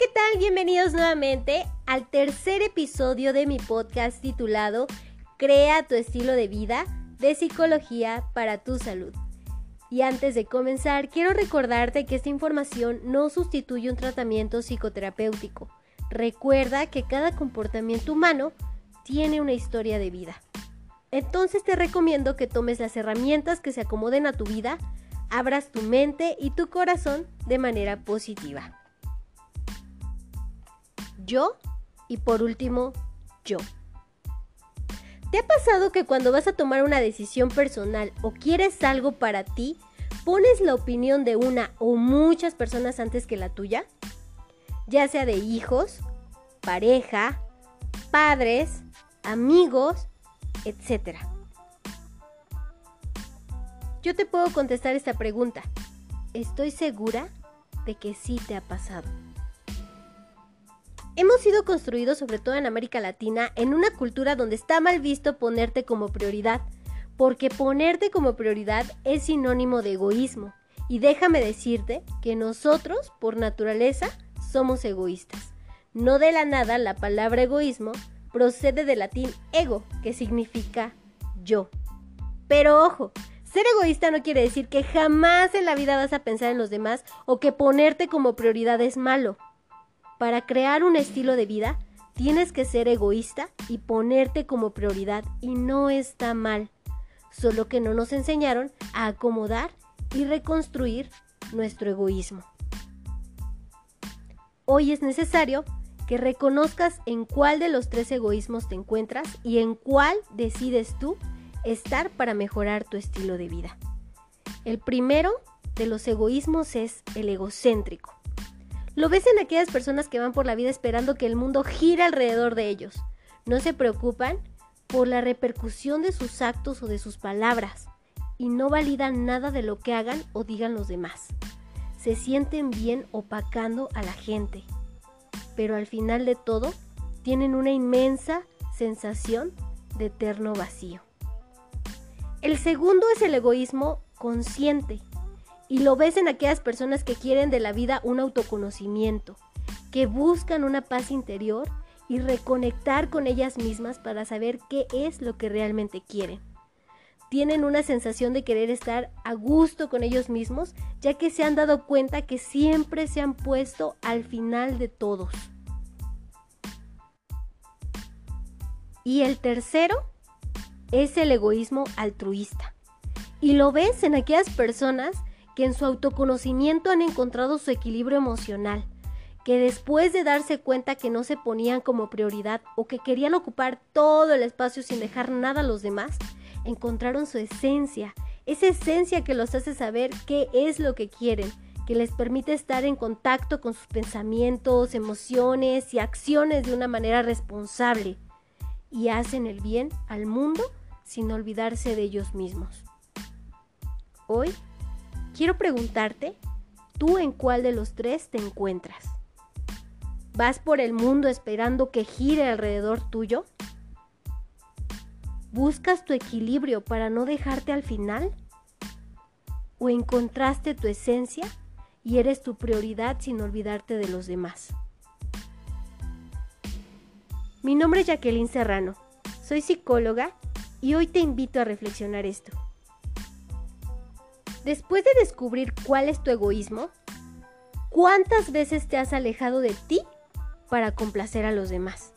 ¿qué tal? Bienvenidos nuevamente al tercer episodio de mi podcast titulado Crea tu estilo de vida de psicología para tu salud. Y antes de comenzar, quiero recordarte que esta información no sustituye un tratamiento psicoterapéutico. Recuerda que cada comportamiento humano tiene una historia de vida. Entonces te recomiendo que tomes las herramientas que se acomoden a tu vida, abras tu mente y tu corazón de manera positiva. Yo y por último, yo. ¿Te ha pasado que cuando vas a tomar una decisión personal o quieres algo para ti, pones la opinión de una o muchas personas antes que la tuya? Ya sea de hijos, pareja, padres, amigos, etc. Yo te puedo contestar esta pregunta. Estoy segura de que sí te ha pasado. Hemos sido construidos, sobre todo en América Latina, en una cultura donde está mal visto ponerte como prioridad, porque ponerte como prioridad es sinónimo de egoísmo. Y déjame decirte que nosotros, por naturaleza, somos egoístas. No de la nada la palabra egoísmo procede del latín ego, que significa yo. Pero ojo, ser egoísta no quiere decir que jamás en la vida vas a pensar en los demás o que ponerte como prioridad es malo. Para crear un estilo de vida, tienes que ser egoísta y ponerte como prioridad y no está mal, solo que no nos enseñaron a acomodar y reconstruir nuestro egoísmo. Hoy es necesario que reconozcas en cuál de los tres egoísmos te encuentras y en cuál decides tú estar para mejorar tu estilo de vida. El primero de los egoísmos es el egocéntrico. Lo ves en aquellas personas que van por la vida esperando que el mundo gire alrededor de ellos. No se preocupan por la repercusión de sus actos o de sus palabras y no validan nada de lo que hagan o digan los demás. Se sienten bien opacando a la gente, pero al final de todo tienen una inmensa sensación de eterno vacío. El segundo es el egoísmo consciente y lo ves en aquellas personas que quieren de la vida un autoconocimiento, que buscan una paz interior y reconectar con ellas mismas para saber qué es lo que realmente quieren. Tienen una sensación de querer estar a gusto con ellos mismos, ya que se han dado cuenta que siempre se han puesto al final de todos. Y el tercero es el egoísmo altruista. Y lo ves en aquellas personas que en su autoconocimiento han encontrado su equilibrio emocional, que después de darse cuenta que no se ponían como prioridad o que querían ocupar todo el espacio sin dejar nada a los demás, encontraron su esencia, esa esencia que los hace saber qué es lo que quieren, que les permite estar en contacto con sus pensamientos, emociones y acciones de una manera responsable y hacen el bien al mundo sin olvidarse de ellos mismos. Hoy quiero preguntarte, ¿tú en cuál de los tres te encuentras? ¿Vas por el mundo esperando que gire alrededor tuyo? ¿Buscas tu equilibrio para no dejarte al final? ¿O encontraste tu esencia y eres tu prioridad sin olvidarte de los demás? Mi nombre es Jacqueline Serrano, soy psicóloga y hoy te invito a reflexionar esto. Después de descubrir cuál es tu egoísmo, ¿cuántas veces te has alejado de ti para complacer a los demás?